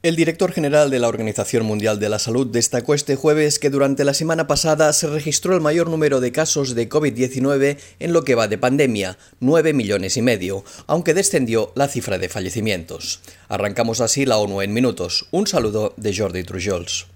El director general de la Organización Mundial de la Salud destacó este jueves que durante la semana pasada se registró el mayor número de casos de COVID-19 en lo que va de pandemia, 9 millones y medio, aunque descendió la cifra de fallecimientos. Arrancamos así la ONU en minutos. Un saludo de Jordi Trujols.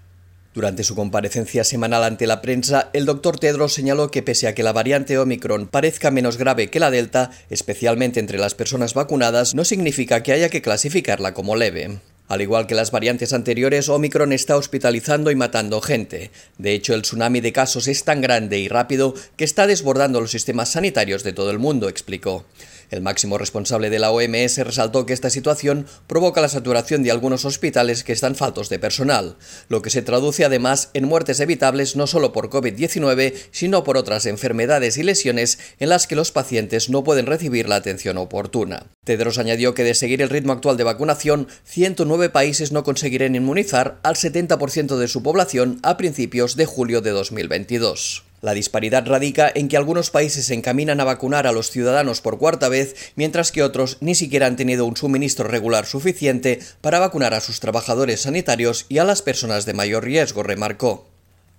Durante su comparecencia semanal ante la prensa, el doctor Tedros señaló que pese a que la variante Omicron parezca menos grave que la Delta, especialmente entre las personas vacunadas, no significa que haya que clasificarla como leve. Al igual que las variantes anteriores, Omicron está hospitalizando y matando gente. De hecho, el tsunami de casos es tan grande y rápido que está desbordando los sistemas sanitarios de todo el mundo, explicó. El máximo responsable de la OMS resaltó que esta situación provoca la saturación de algunos hospitales que están faltos de personal, lo que se traduce además en muertes evitables no solo por COVID-19, sino por otras enfermedades y lesiones en las que los pacientes no pueden recibir la atención oportuna. Tedros añadió que de seguir el ritmo actual de vacunación, 109 países no conseguirán inmunizar al 70% de su población a principios de julio de 2022. La disparidad radica en que algunos países se encaminan a vacunar a los ciudadanos por cuarta vez, mientras que otros ni siquiera han tenido un suministro regular suficiente para vacunar a sus trabajadores sanitarios y a las personas de mayor riesgo, remarcó.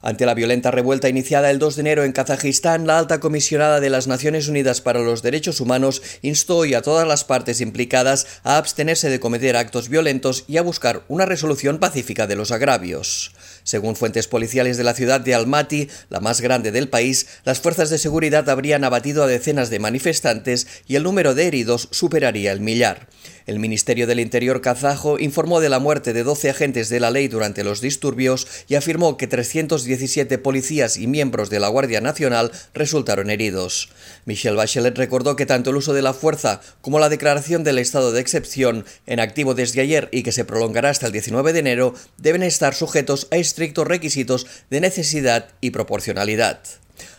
Ante la violenta revuelta iniciada el 2 de enero en Kazajistán, la alta comisionada de las Naciones Unidas para los Derechos Humanos instó hoy a todas las partes implicadas a abstenerse de cometer actos violentos y a buscar una resolución pacífica de los agravios. Según fuentes policiales de la ciudad de Almaty, la más grande del país, las fuerzas de seguridad habrían abatido a decenas de manifestantes y el número de heridos superaría el millar. El Ministerio del Interior kazajo informó de la muerte de 12 agentes de la ley durante los disturbios y afirmó que 317 policías y miembros de la Guardia Nacional resultaron heridos. Michelle Bachelet recordó que tanto el uso de la fuerza como la declaración del estado de excepción, en activo desde ayer y que se prolongará hasta el 19 de enero, deben estar sujetos a estrictos requisitos de necesidad y proporcionalidad.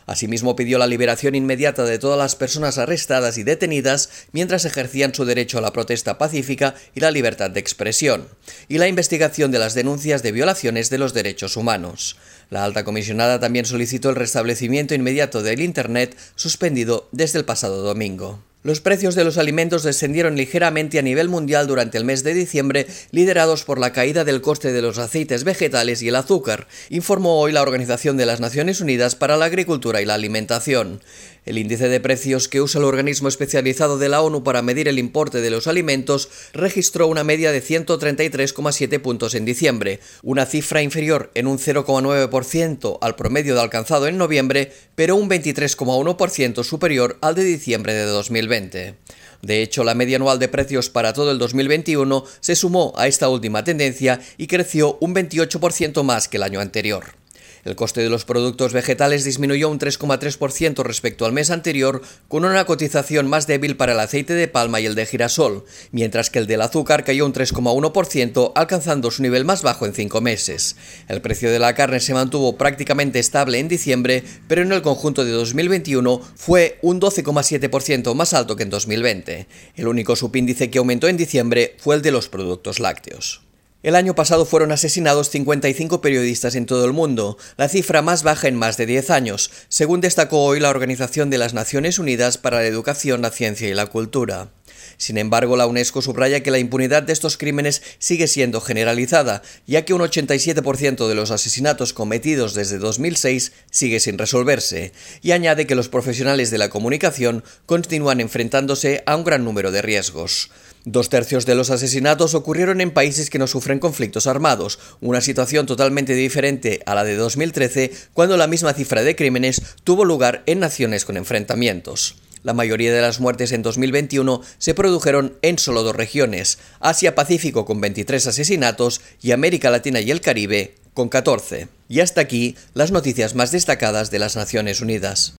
Asimismo, pidió la liberación inmediata de todas las personas arrestadas y detenidas mientras ejercían su derecho a la protesta pacífica y la libertad de expresión, y la investigación de las denuncias de violaciones de los derechos humanos. La alta comisionada también solicitó el restablecimiento inmediato del Internet suspendido desde el pasado domingo. Los precios de los alimentos descendieron ligeramente a nivel mundial durante el mes de diciembre, liderados por la caída del coste de los aceites vegetales y el azúcar, informó hoy la Organización de las Naciones Unidas para la Agricultura y la Alimentación. El índice de precios que usa el organismo especializado de la ONU para medir el importe de los alimentos registró una media de 133,7 puntos en diciembre, una cifra inferior en un 0,9% al promedio alcanzado en noviembre, pero un 23,1% superior al de diciembre de 2020. De hecho, la media anual de precios para todo el 2021 se sumó a esta última tendencia y creció un 28% más que el año anterior. El coste de los productos vegetales disminuyó un 3,3% respecto al mes anterior, con una cotización más débil para el aceite de palma y el de girasol, mientras que el del azúcar cayó un 3,1%, alcanzando su nivel más bajo en cinco meses. El precio de la carne se mantuvo prácticamente estable en diciembre, pero en el conjunto de 2021 fue un 12,7% más alto que en 2020. El único subíndice que aumentó en diciembre fue el de los productos lácteos. El año pasado fueron asesinados 55 periodistas en todo el mundo, la cifra más baja en más de 10 años, según destacó hoy la Organización de las Naciones Unidas para la Educación, la Ciencia y la Cultura. Sin embargo, la UNESCO subraya que la impunidad de estos crímenes sigue siendo generalizada, ya que un 87% de los asesinatos cometidos desde 2006 sigue sin resolverse, y añade que los profesionales de la comunicación continúan enfrentándose a un gran número de riesgos. Dos tercios de los asesinatos ocurrieron en países que no sufren conflictos armados, una situación totalmente diferente a la de 2013, cuando la misma cifra de crímenes tuvo lugar en naciones con enfrentamientos. La mayoría de las muertes en 2021 se produjeron en solo dos regiones, Asia-Pacífico con 23 asesinatos y América Latina y el Caribe con 14. Y hasta aquí las noticias más destacadas de las Naciones Unidas.